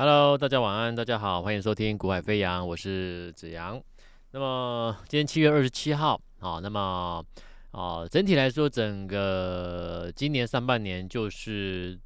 Hello，大家晚安，大家好，欢迎收听《股海飞扬》，我是子阳。那么今天七月二十七号，好，那么啊、整体来说，整个今年上半年就是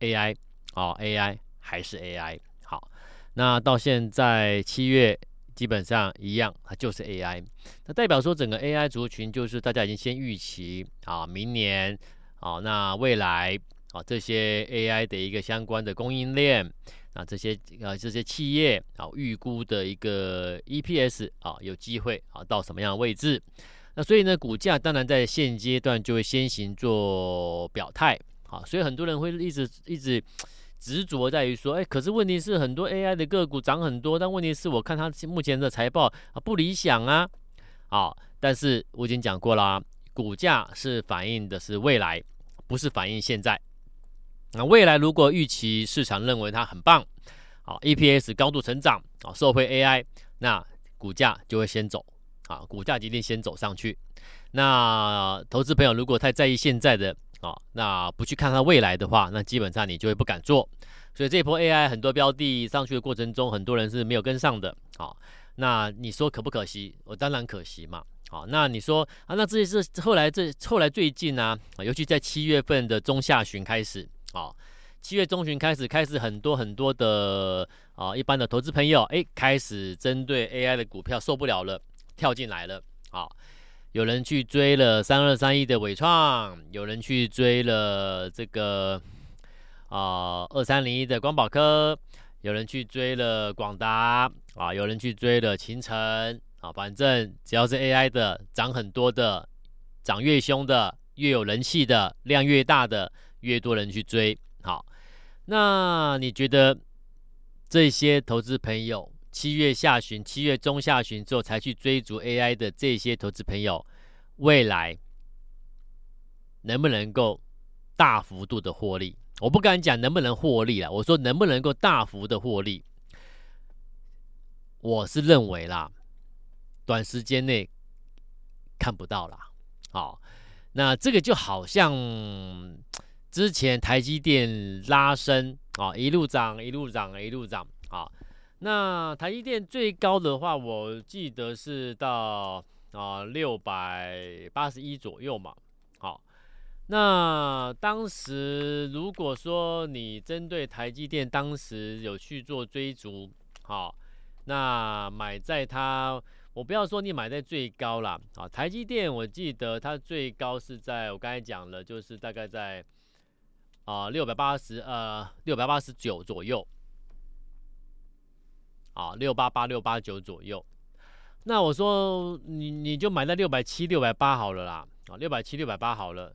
AI，哦，AI 还是 AI。好，那到现在七月基本上一样，它就是 AI。那代表说整个 AI 族群就是大家已经先预期啊，明年啊，那未来啊这些 AI 的一个相关的供应链。啊，这些啊，这些企业啊，预估的一个 EPS 啊，有机会啊到什么样的位置？那所以呢，股价当然在现阶段就会先行做表态啊。所以很多人会一直一直执着在于说，哎，可是问题是很多 AI 的个股涨很多，但问题是我看它目前的财报啊不理想啊。啊，但是我已经讲过了，股价是反映的是未来，不是反映现在。那未来如果预期市场认为它很棒，啊，EPS 高度成长，啊，社会 AI，那股价就会先走，啊，股价一定先走上去。那投资朋友如果太在意现在的，啊，那不去看它未来的话，那基本上你就会不敢做。所以这波 AI 很多标的上去的过程中，很多人是没有跟上的，啊，那你说可不可惜？我当然可惜嘛，好，那你说啊，那这些是后来这后来最近呢，啊，尤其在七月份的中下旬开始。好，七月中旬开始，开始很多很多的啊，一般的投资朋友，哎，开始针对 AI 的股票受不了了，跳进来了。好，有人去追了三二三一的伟创，有人去追了这个啊二三零一的光宝科，有人去追了广达啊，有人去追了秦晨啊，反正只要是 AI 的，涨很多的，涨越凶的，越有人气的，量越大的。越多人去追，好，那你觉得这些投资朋友七月下旬、七月中下旬之后才去追逐 AI 的这些投资朋友，未来能不能够大幅度的获利？我不敢讲能不能获利了，我说能不能够大幅的获利？我是认为啦，短时间内看不到啦。好，那这个就好像。之前台积电拉升啊，一路涨，一路涨，一路涨啊。那台积电最高的话，我记得是到啊六百八十一左右嘛。好，那当时如果说你针对台积电，当时有去做追逐，好，那买在它，我不要说你买在最高啦。啊。台积电我记得它最高是在我刚才讲了，就是大概在。啊，六百八十呃，六百八十九左右，啊，六八八六八九左右。那我说你你就买在六百七六百八好了啦，啊，六百七六百八好了。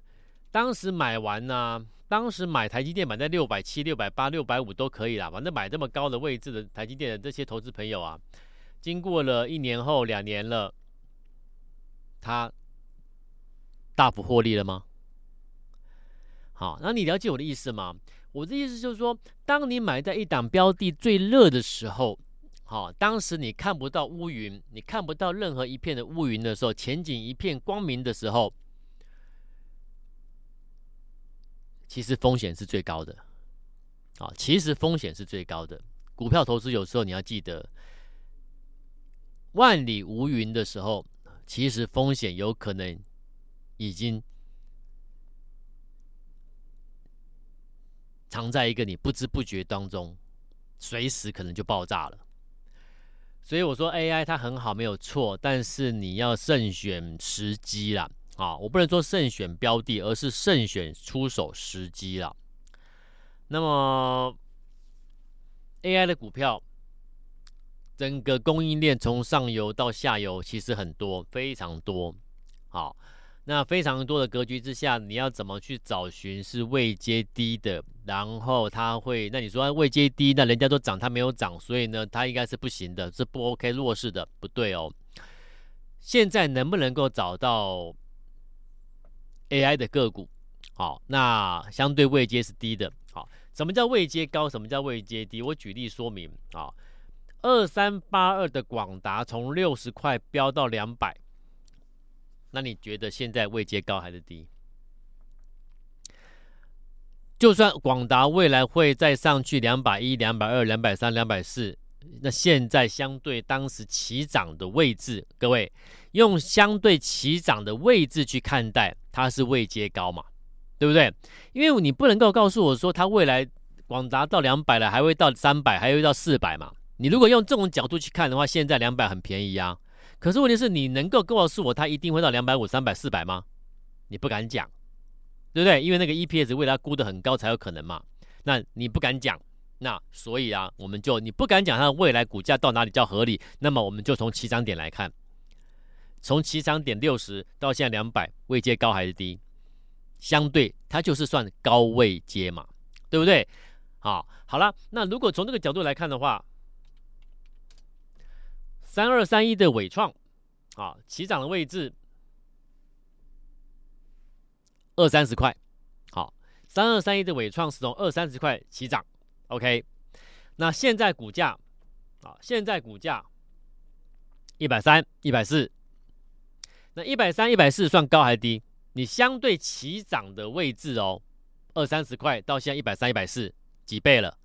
当时买完呢，当时买台积电买在六百七六百八六百五都可以啦，反正买这么高的位置的台积电的这些投资朋友啊，经过了一年后两年了，他大幅获利了吗？好，那你了解我的意思吗？我的意思就是说，当你买在一档标的最热的时候，好，当时你看不到乌云，你看不到任何一片的乌云的时候，前景一片光明的时候，其实风险是最高的。啊，其实风险是最高的。股票投资有时候你要记得，万里无云的时候，其实风险有可能已经。藏在一个你不知不觉当中，随时可能就爆炸了。所以我说 AI 它很好，没有错，但是你要慎选时机啦。啊！我不能说慎选标的，而是慎选出手时机啦。那么 AI 的股票，整个供应链从上游到下游其实很多，非常多。好。那非常多的格局之下，你要怎么去找寻是位阶低的？然后它会，那你说位阶低，那人家都涨，它没有涨，所以呢，它应该是不行的，是不 OK 弱势的，不对哦。现在能不能够找到 AI 的个股？好，那相对位阶是低的。好，什么叫位阶高？什么叫位阶低？我举例说明啊，二三八二的广达从六十块飙到两百。那你觉得现在位阶高还是低？就算广达未来会再上去两百一、两百二、两百三、两百四，那现在相对当时起涨的位置，各位用相对起涨的位置去看待，它是位阶高嘛？对不对？因为你不能够告诉我说它未来广达到两百了，还会到三百，还会到四百嘛？你如果用这种角度去看的话，现在两百很便宜啊。可是问题是你能够告诉我它一定会到两百五、三百、四百吗？你不敢讲，对不对？因为那个 EPS 为它估得很高才有可能嘛。那你不敢讲，那所以啊，我们就你不敢讲它的未来股价到哪里叫合理，那么我们就从起涨点来看，从起涨点六十到现在两百，位阶高还是低？相对它就是算高位阶嘛，对不对？好，好了，那如果从这个角度来看的话，三二三一的伟创，啊，起涨的位置二三十块，好，三二三一的伟创是从二三十块起涨，OK，那现在股价，啊，现在股价一百三一百四，那一百三一百四算高还低？你相对起涨的位置哦，二三十块到现在一百三、一百四，几倍了？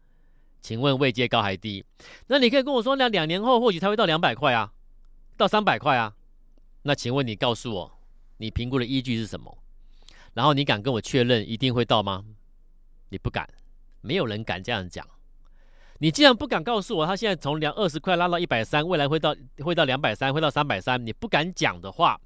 请问位阶高还低？那你可以跟我说，那两年后或许它会到两百块啊，到三百块啊？那请问你告诉我，你评估的依据是什么？然后你敢跟我确认一定会到吗？你不敢，没有人敢这样讲。你既然不敢告诉我，它现在从两二十块拉到一百三，未来会到会到两百三，会到三百三，你不敢讲的话。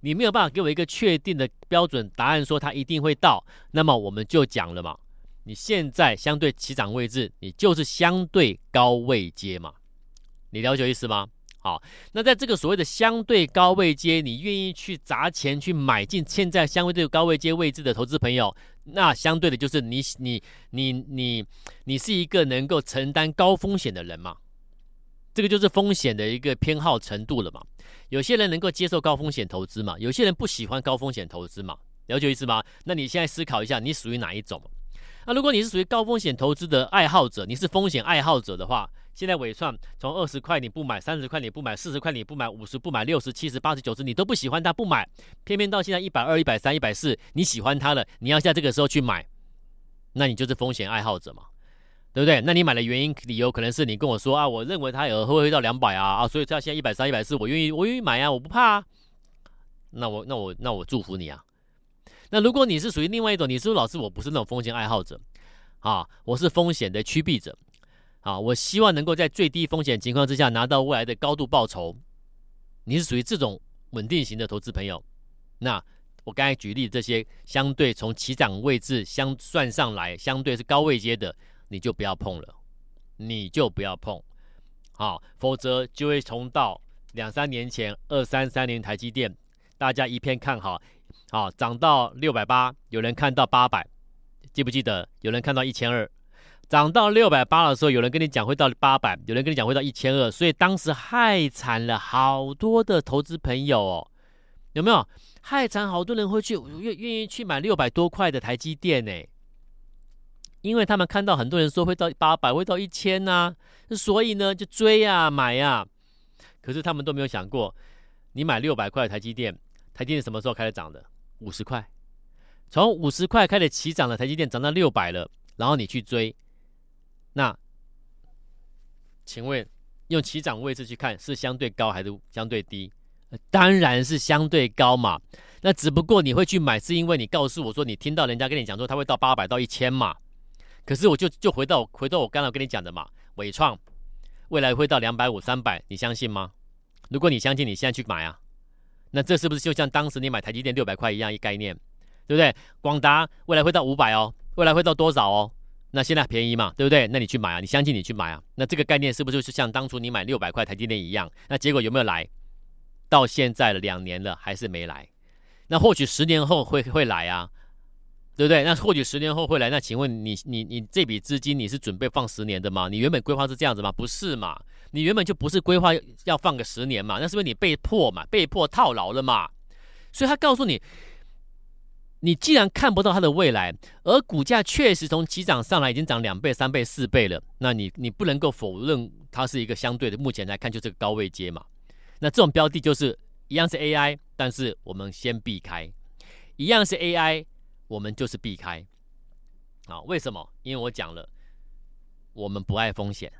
你没有办法给我一个确定的标准答案，说它一定会到，那么我们就讲了嘛。你现在相对起涨位置，你就是相对高位阶嘛。你了解意思吗？好，那在这个所谓的相对高位阶，你愿意去砸钱去买进现在相对高位阶位置的投资朋友，那相对的就是你你你你你是一个能够承担高风险的人嘛。这个就是风险的一个偏好程度了嘛。有些人能够接受高风险投资嘛？有些人不喜欢高风险投资嘛？了解意思吗？那你现在思考一下，你属于哪一种？那如果你是属于高风险投资的爱好者，你是风险爱好者的话，现在尾创从二十块你不买，三十块你不买，四十块你不买，五十不买，六十、七十、八十、九十你都不喜欢它不买，偏偏到现在一百二、一百三、一百四，你喜欢它了，你要在这个时候去买，那你就是风险爱好者嘛？对不对？那你买的原因理由可能是你跟我说啊，我认为它有会会到两百啊啊，所以它现在一百三、一百四，我愿意我愿意买啊，我不怕啊。那我那我那我祝福你啊。那如果你是属于另外一种，你是说老师我不是那种风险爱好者啊，我是风险的趋避者啊，我希望能够在最低风险情况之下拿到未来的高度报酬。你是属于这种稳定型的投资朋友，那我刚才举例这些相对从起涨位置相算上来，相对是高位阶的。你就不要碰了，你就不要碰，好，否则就会重到两三年前二三三零台积电，大家一片看好，好涨到六百八，有人看到八百，记不记得？有人看到一千二，涨到六百八的时候，有人跟你讲会到八百，有人跟你讲会到一千二，所以当时害惨了好多的投资朋友哦，有没有？害惨好多人会去愿愿意去买六百多块的台积电呢？因为他们看到很多人说会到八百，会到一千呐，所以呢就追呀、买呀、可是他们都没有想过，你买六百块的台积电，台积电什么时候开始涨的？五十块，从五十块开始起涨的台积电涨到六百了，然后你去追，那请问用起涨位置去看是相对高还是相对低？当然是相对高嘛。那只不过你会去买，是因为你告诉我说你听到人家跟你讲说它会到八百到一千嘛。可是我就就回到回到我刚才跟你讲的嘛，伟创未来会到两百五三百，你相信吗？如果你相信，你现在去买啊，那这是不是就像当时你买台积电六百块一样一概念，对不对？广达未来会到五百哦，未来会到多少哦？那现在便宜嘛，对不对？那你去买啊，你相信你去买啊，那这个概念是不是就是像当初你买六百块台积电一样？那结果有没有来？到现在了两年了还是没来？那或许十年后会会来啊？对不对？那或许十年后会来。那请问你，你，你这笔资金你是准备放十年的吗？你原本规划是这样子吗？不是嘛？你原本就不是规划要放个十年嘛？那是不是你被迫嘛？被迫套牢了嘛？所以他告诉你，你既然看不到它的未来，而股价确实从起涨上来已经涨两倍、三倍、四倍了，那你你不能够否认它是一个相对的，目前来看就是个高位阶嘛。那这种标的就是一样是 AI，但是我们先避开，一样是 AI。我们就是避开，啊，为什么？因为我讲了，我们不爱风险，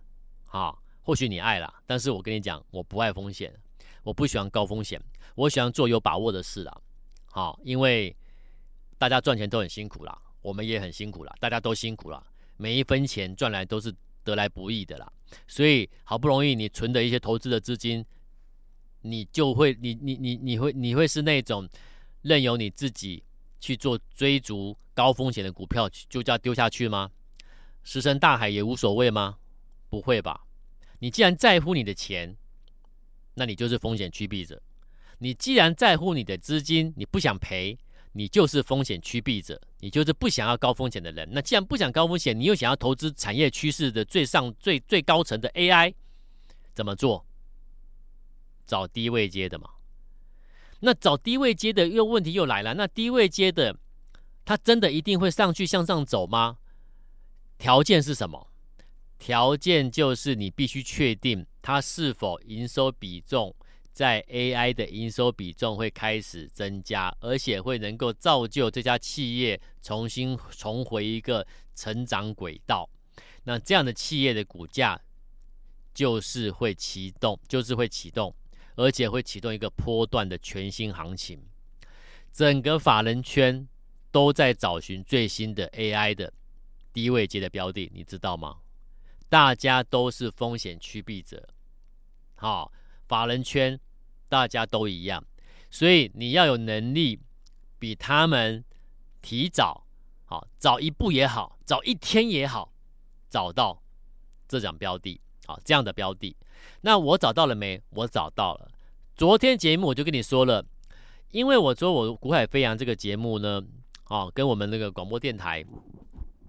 啊，或许你爱啦，但是我跟你讲，我不爱风险，我不喜欢高风险，我喜欢做有把握的事啦，好，因为大家赚钱都很辛苦啦，我们也很辛苦啦，大家都辛苦啦，每一分钱赚来都是得来不易的啦，所以好不容易你存的一些投资的资金，你就会，你你你你会你会是那种任由你自己去做追逐高风险的股票，就这样丢下去吗？石沉大海也无所谓吗？不会吧！你既然在乎你的钱，那你就是风险趋避者；你既然在乎你的资金，你不想赔，你就是风险趋避者，你就是不想要高风险的人。那既然不想高风险，你又想要投资产业趋势的最上最最高层的 AI，怎么做？找低位接的嘛？那找低位接的又问题又来了，那低位接的，它真的一定会上去向上走吗？条件是什么？条件就是你必须确定它是否营收比重在 AI 的营收比重会开始增加，而且会能够造就这家企业重新重回一个成长轨道。那这样的企业的股价就是会启动，就是会启动，而且会启动一个波段的全新行情。整个法人圈都在找寻最新的 AI 的。低位阶的标的，你知道吗？大家都是风险趋避者，好，法人圈大家都一样，所以你要有能力比他们提早，好，早一步也好，早一天也好，找到这张标的，好，这样的标的。那我找到了没？我找到了。昨天节目我就跟你说了，因为我说我股海飞扬这个节目呢，啊，跟我们那个广播电台。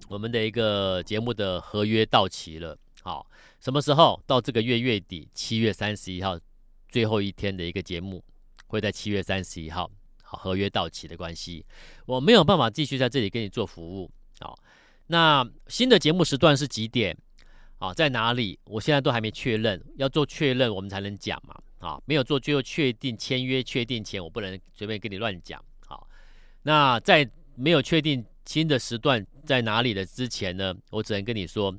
我们的一个节目的合约到期了，好，什么时候？到这个月月底，七月三十一号，最后一天的一个节目，会在七月三十一号，好，合约到期的关系，我没有办法继续在这里给你做服务，好，那新的节目时段是几点？啊，在哪里？我现在都还没确认，要做确认我们才能讲嘛，啊，没有做最后确定签约确定前，我不能随便跟你乱讲，好，那在没有确定。新的时段在哪里的之前呢？我只能跟你说，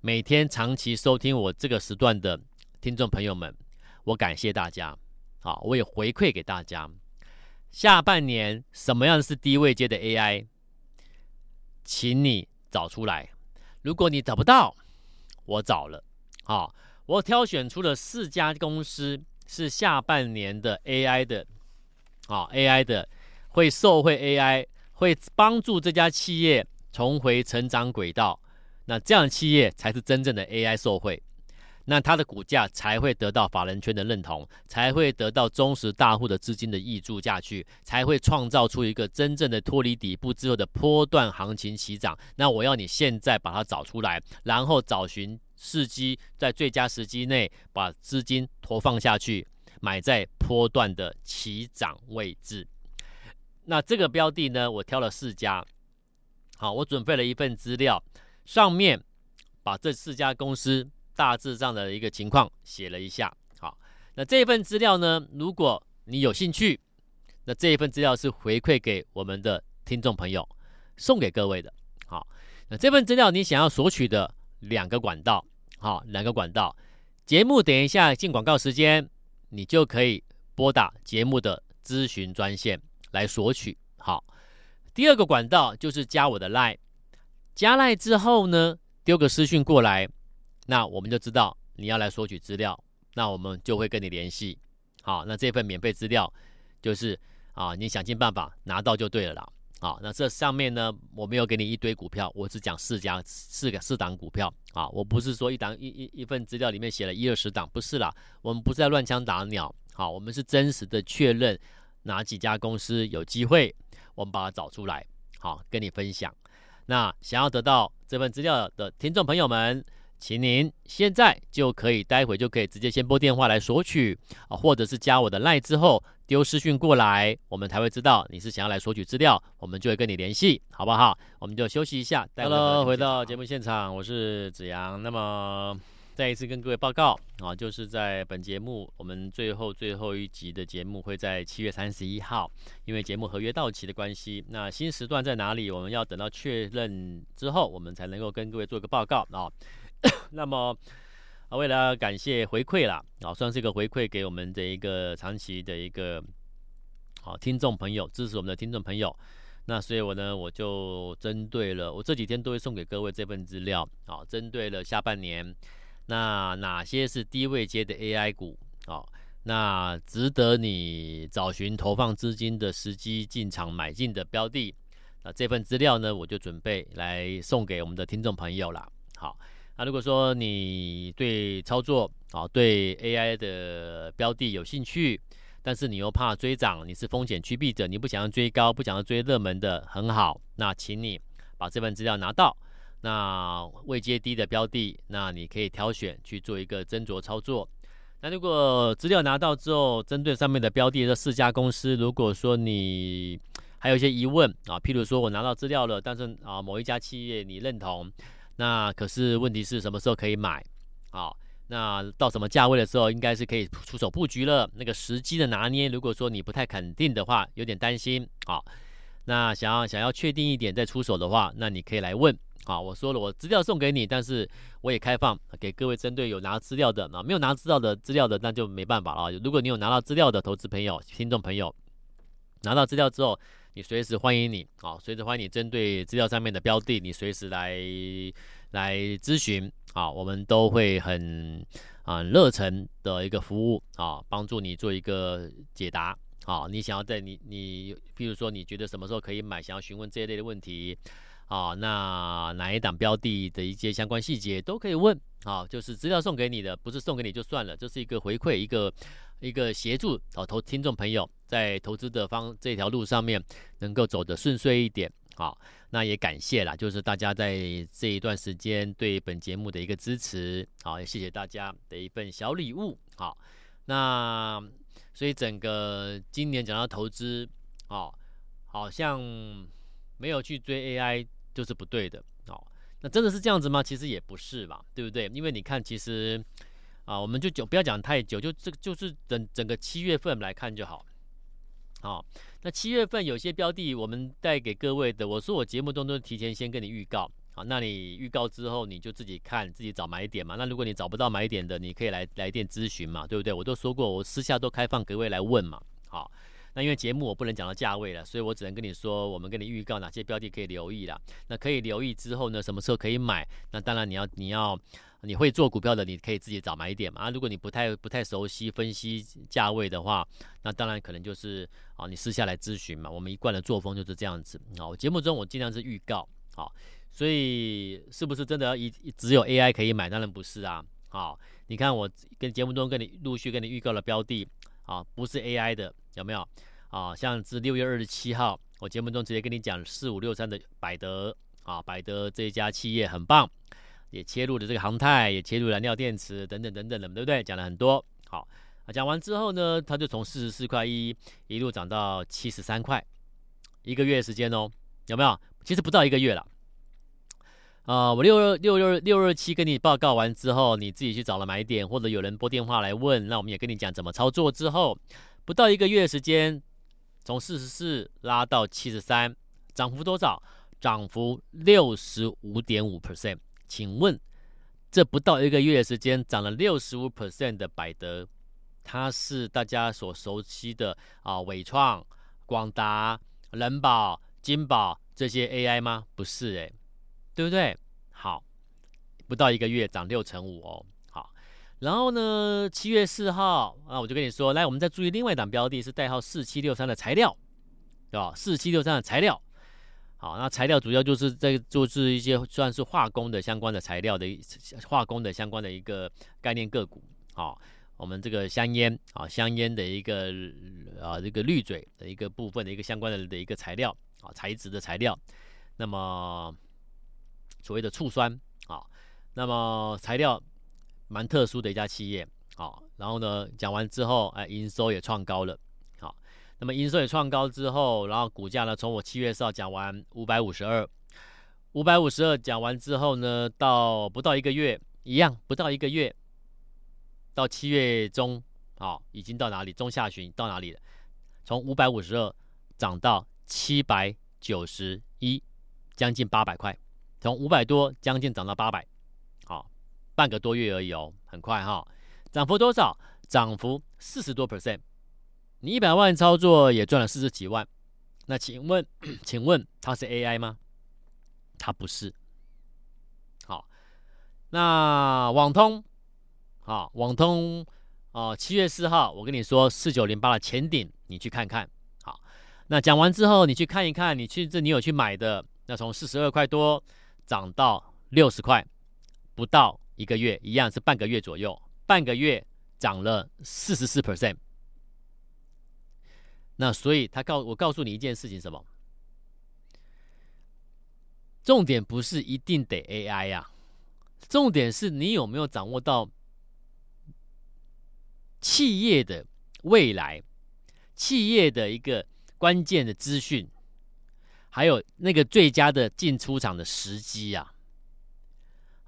每天长期收听我这个时段的听众朋友们，我感谢大家。好，我也回馈给大家。下半年什么样是低位阶的 AI？请你找出来。如果你找不到，我找了。好，我挑选出了四家公司是下半年的 AI 的，啊，AI 的会受惠 AI。会帮助这家企业重回成长轨道，那这样的企业才是真正的 AI 受惠，那它的股价才会得到法人圈的认同，才会得到忠实大户的资金的挹注下去，才会创造出一个真正的脱离底部之后的波段行情起涨。那我要你现在把它找出来，然后找寻时机，在最佳时机内把资金投放下去，买在波段的起涨位置。那这个标的呢，我挑了四家，好，我准备了一份资料，上面把这四家公司大致上的一个情况写了一下。好，那这份资料呢，如果你有兴趣，那这一份资料是回馈给我们的听众朋友，送给各位的。好，那这份资料你想要索取的两个管道，好，两个管道，节目等一下进广告时间，你就可以拨打节目的咨询专线。来索取好，第二个管道就是加我的 LINE，加 LINE 之后呢，丢个私讯过来，那我们就知道你要来索取资料，那我们就会跟你联系。好，那这份免费资料就是啊，你想尽办法拿到就对了啦。好，那这上面呢，我没有给你一堆股票，我只讲四家四个四档股票啊，我不是说一档一一一份资料里面写了一二十档，不是啦，我们不是在乱枪打鸟，好，我们是真实的确认。哪几家公司有机会，我们把它找出来，好跟你分享。那想要得到这份资料的听众朋友们，请您现在就可以，待会就可以直接先拨电话来索取啊，或者是加我的 LINE 之后丢私讯过来，我们才会知道你是想要来索取资料，我们就会跟你联系，好不好？我们就休息一下。Hello，回到节目现场，我是子阳。那么再一次跟各位报告啊，就是在本节目我们最后最后一集的节目会在七月三十一号，因为节目合约到期的关系，那新时段在哪里？我们要等到确认之后，我们才能够跟各位做一个报告啊。那么啊，为了感谢回馈啦，啊，算是一个回馈给我们的一个长期的一个啊听众朋友，支持我们的听众朋友。那所以，我呢，我就针对了，我这几天都会送给各位这份资料，啊，针对了下半年，那哪些是低位阶的 AI 股，啊，那值得你找寻投放资金的时机进场买进的标的，那这份资料呢，我就准备来送给我们的听众朋友了。好，那如果说你对操作啊，对 AI 的标的有兴趣。但是你又怕追涨，你是风险趋避者，你不想要追高，不想要追热门的，很好。那请你把这份资料拿到，那位阶低的标的，那你可以挑选去做一个斟酌操作。那如果资料拿到之后，针对上面的标的这四家公司，如果说你还有一些疑问啊，譬如说我拿到资料了，但是啊某一家企业你认同，那可是问题是什么时候可以买啊？那到什么价位的时候，应该是可以出手布局了。那个时机的拿捏，如果说你不太肯定的话，有点担心啊。那想要想要确定一点再出手的话，那你可以来问啊。我说了，我资料送给你，但是我也开放给各位针对有拿资料的啊，没有拿资料的资料的，那就没办法了。如果你有拿到资料的投资朋友、听众朋友，拿到资料之后，你随时欢迎你啊，随时欢迎你针对资料上面的标的，你随时来来咨询。啊，我们都会很啊热忱的一个服务啊，帮助你做一个解答。啊，你想要在你你，譬如说你觉得什么时候可以买，想要询问这一类的问题，啊，那哪一档标的的一些相关细节都可以问。啊，就是资料送给你的，不是送给你就算了，这是一个回馈，一个一个协助啊，投听众朋友在投资的方这条路上面能够走得顺遂一点。好，那也感谢啦，就是大家在这一段时间对本节目的一个支持，好，也谢谢大家的一份小礼物。好，那所以整个今年讲到投资，哦，好像没有去追 AI 就是不对的，哦，那真的是这样子吗？其实也不是嘛，对不对？因为你看，其实啊，我们就久不要讲太久，就这个就是整整个七月份来看就好，好。那七月份有些标的，我们带给各位的，我说我节目中都提前先跟你预告，好，那你预告之后，你就自己看，自己找买点嘛。那如果你找不到买点的，你可以来来电咨询嘛，对不对？我都说过，我私下都开放各位来问嘛，好。那因为节目我不能讲到价位了，所以我只能跟你说，我们跟你预告哪些标的可以留意了。那可以留意之后呢，什么时候可以买？那当然你要你要。你会做股票的，你可以自己找买点嘛。啊，如果你不太不太熟悉分析价位的话，那当然可能就是啊，你私下来咨询嘛。我们一贯的作风就是这样子好。节目中我尽量是预告，好，所以是不是真的要一只有 AI 可以买？当然不是啊。好，你看我跟节目中跟你陆续跟你预告的标的啊，不是 AI 的有没有？啊，像是六月二十七号，我节目中直接跟你讲四五六三的百德啊，百德这一家企业很棒。也切入了这个航太，也切入燃料电池等等等等的，对不对？讲了很多。好，啊，讲完之后呢，它就从四十四块一一路涨到七十三块，一个月时间哦，有没有？其实不到一个月了。啊、呃，我六六六六二七跟你报告完之后，你自己去找了买点，或者有人拨电话来问，那我们也跟你讲怎么操作。之后不到一个月时间，从四十四拉到七十三，涨幅多少？涨幅六十五点五 percent。请问，这不到一个月的时间涨了六十五 percent 的百德，它是大家所熟悉的啊伟创、广达、人保、金宝这些 AI 吗？不是诶，对不对？好，不到一个月涨六成五哦。然后呢，七月四号啊，我就跟你说，来，我们再注意另外一档标的，是代号四七六三的材料，对吧？四七六三的材料。好，那材料主要就是在就是一些算是化工的相关的材料的化工的相关的一个概念个股。好，我们这个香烟啊，香烟的一个啊这个滤嘴的一个部分的一个相关的的一个材料啊材质的材料。那么所谓的醋酸啊，那么材料蛮特殊的一家企业。好，然后呢讲完之后，哎，营收也创高了。好那么营收也创高之后，然后股价呢，从我七月四号讲完五百五十二，五百五十二讲完之后呢，到不到一个月，一样不到一个月，到七月中，好、哦，已经到哪里？中下旬到哪里了？从五百五十二涨到七百九十一，将近八百块，从五百多将近涨到八百，好，半个多月而已哦，很快哈、涨幅多少？涨幅四十多 percent。你一百万操作也赚了四十几万。那请问，请问它是 AI 吗？它不是。好，那网通，好，网通，哦，七月四号，我跟你说四九零八的前顶，你去看看。好，那讲完之后，你去看一看，你去这你有去买的，那从四十二块多涨到六十块，不到一个月，一样是半个月左右，半个月涨了四十四 percent。那所以他告我告诉你一件事情，什么？重点不是一定得 AI 呀、啊，重点是你有没有掌握到企业的未来，企业的一个关键的资讯，还有那个最佳的进出场的时机啊。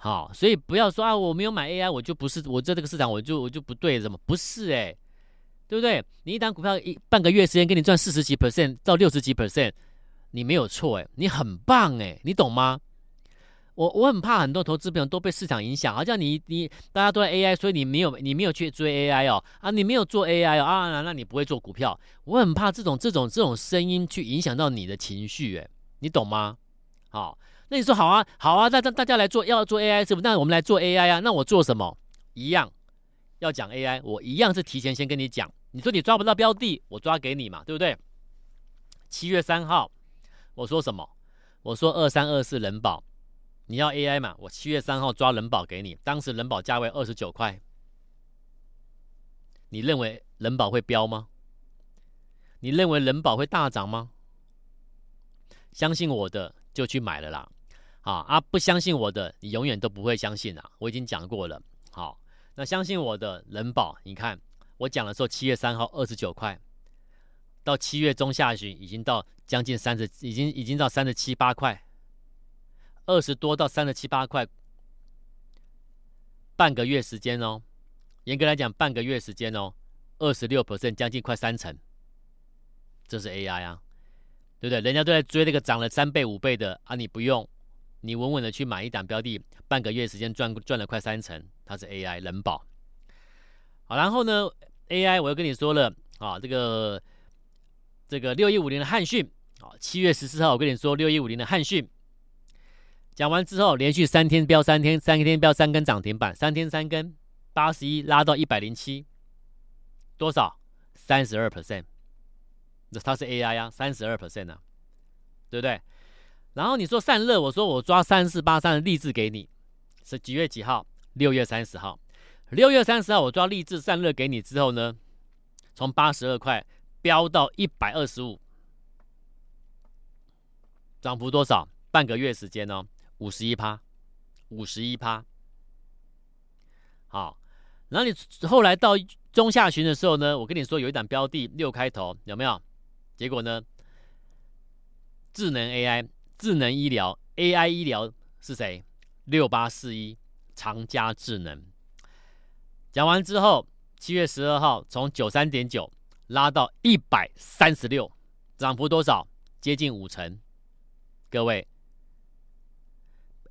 好，所以不要说啊，我没有买 AI，我就不是我在这个市场，我就我就不对，怎么不是、哎。对不对？你一档股票一半个月时间给你赚四十几 percent 到六十几 percent，你没有错哎，你很棒哎，你懂吗？我我很怕很多投资朋友都被市场影响，好像你你大家都在 AI，所以你没有你没有去追 AI 哦啊，你没有做 AI 哦啊，那你不会做股票。我很怕这种这种这种声音去影响到你的情绪哎，你懂吗？好，那你说好啊好啊，那那大家来做要做 AI 是不？那我们来做 AI 啊，那我做什么？一样要讲 AI，我一样是提前先跟你讲。你说你抓不到标的，我抓给你嘛，对不对？七月三号，我说什么？我说二三二四人保，你要 AI 嘛？我七月三号抓人保给你，当时人保价位二十九块，你认为人保会飙吗？你认为人保会大涨吗？相信我的就去买了啦，啊啊！不相信我的，你永远都不会相信啦。我已经讲过了，好，那相信我的人保，你看。我讲的时候，七月三号二十九块，到七月中下旬已经到将近三十，已经已经到三十七八块，二十多到三十七八块，半个月时间哦，严格来讲半个月时间哦，二十六 percent 将近快三成，这是 AI 啊，对不对？人家都在追那个涨了三倍五倍的啊，你不用，你稳稳的去买一档标的，半个月时间赚赚了快三成，它是 AI 人保，好，然后呢？AI，我又跟你说了啊，这个这个六一五零的汉讯啊，七月十四号我跟你说六一五零的汉讯，讲完之后连续三天飙三天，三天飙三根涨停板，三天三根，八十一拉到一百零七，多少？三十二 percent，这它是 AI 啊，三十二 percent 呢，对不对？然后你说散热，我说我抓三四八三的励志给你，是几月几号？六月三十号。六月三十号，我抓励志散热给你之后呢，从八十二块飙到一百二十五，涨幅多少？半个月时间哦，五十一趴，五十一趴。好，然后你后来到中下旬的时候呢，我跟你说有一档标的六开头，有没有？结果呢？智能 AI、智能医疗、AI 医疗是谁？六八四一长加智能。讲完之后，七月十二号从九三点九拉到一百三十六，涨幅多少？接近五成。各位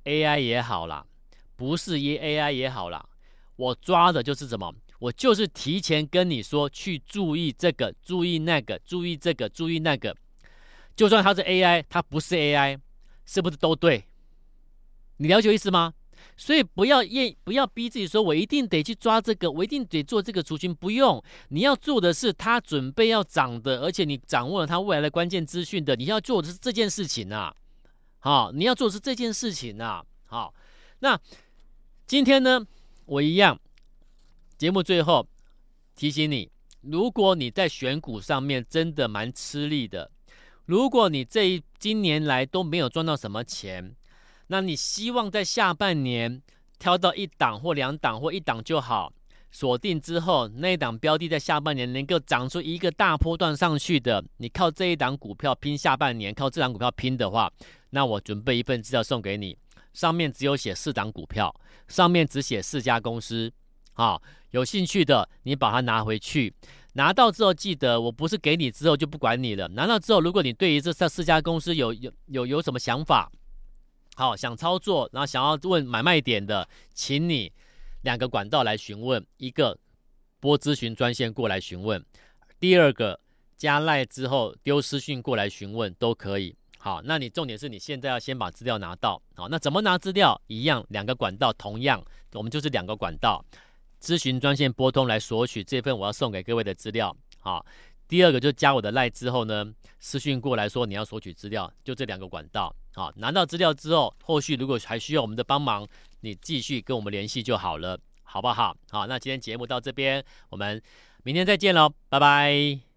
，AI 也好啦，不是 AI 也好啦，我抓的就是什么？我就是提前跟你说去注意这个，注意那个，注意这个，注意那个。就算它是 AI，它不是 AI，是不是都对？你了解意思吗？所以不要硬，不要逼自己说，我一定得去抓这个，我一定得做这个族群。不用，你要做的是它准备要涨的，而且你掌握了它未来的关键资讯的，你要做的是这件事情、啊。好，你要做的是这件事情、啊。好，那今天呢，我一样，节目最后提醒你，如果你在选股上面真的蛮吃力的，如果你这一今年来都没有赚到什么钱。那你希望在下半年挑到一档或两档或一档就好，锁定之后那一档标的在下半年能够涨出一个大波段上去的，你靠这一档股票拼下半年，靠这档股票拼的话，那我准备一份资料送给你，上面只有写四档股票，上面只写四家公司。好，有兴趣的你把它拿回去，拿到之后记得，我不是给你之后就不管你了。拿到之后，如果你对于这四四家公司有有有有什么想法，好想操作，然后想要问买卖点的，请你两个管道来询问，一个拨咨询专线过来询问，第二个加赖之后丢私讯过来询问都可以。好，那你重点是你现在要先把资料拿到。好，那怎么拿资料？一样，两个管道，同样，我们就是两个管道。咨询专线拨通来索取这份我要送给各位的资料。好，第二个就加我的赖之后呢，私讯过来说你要索取资料，就这两个管道。好，拿到资料之后，后续如果还需要我们的帮忙，你继续跟我们联系就好了，好不好？好，那今天节目到这边，我们明天再见喽，拜拜。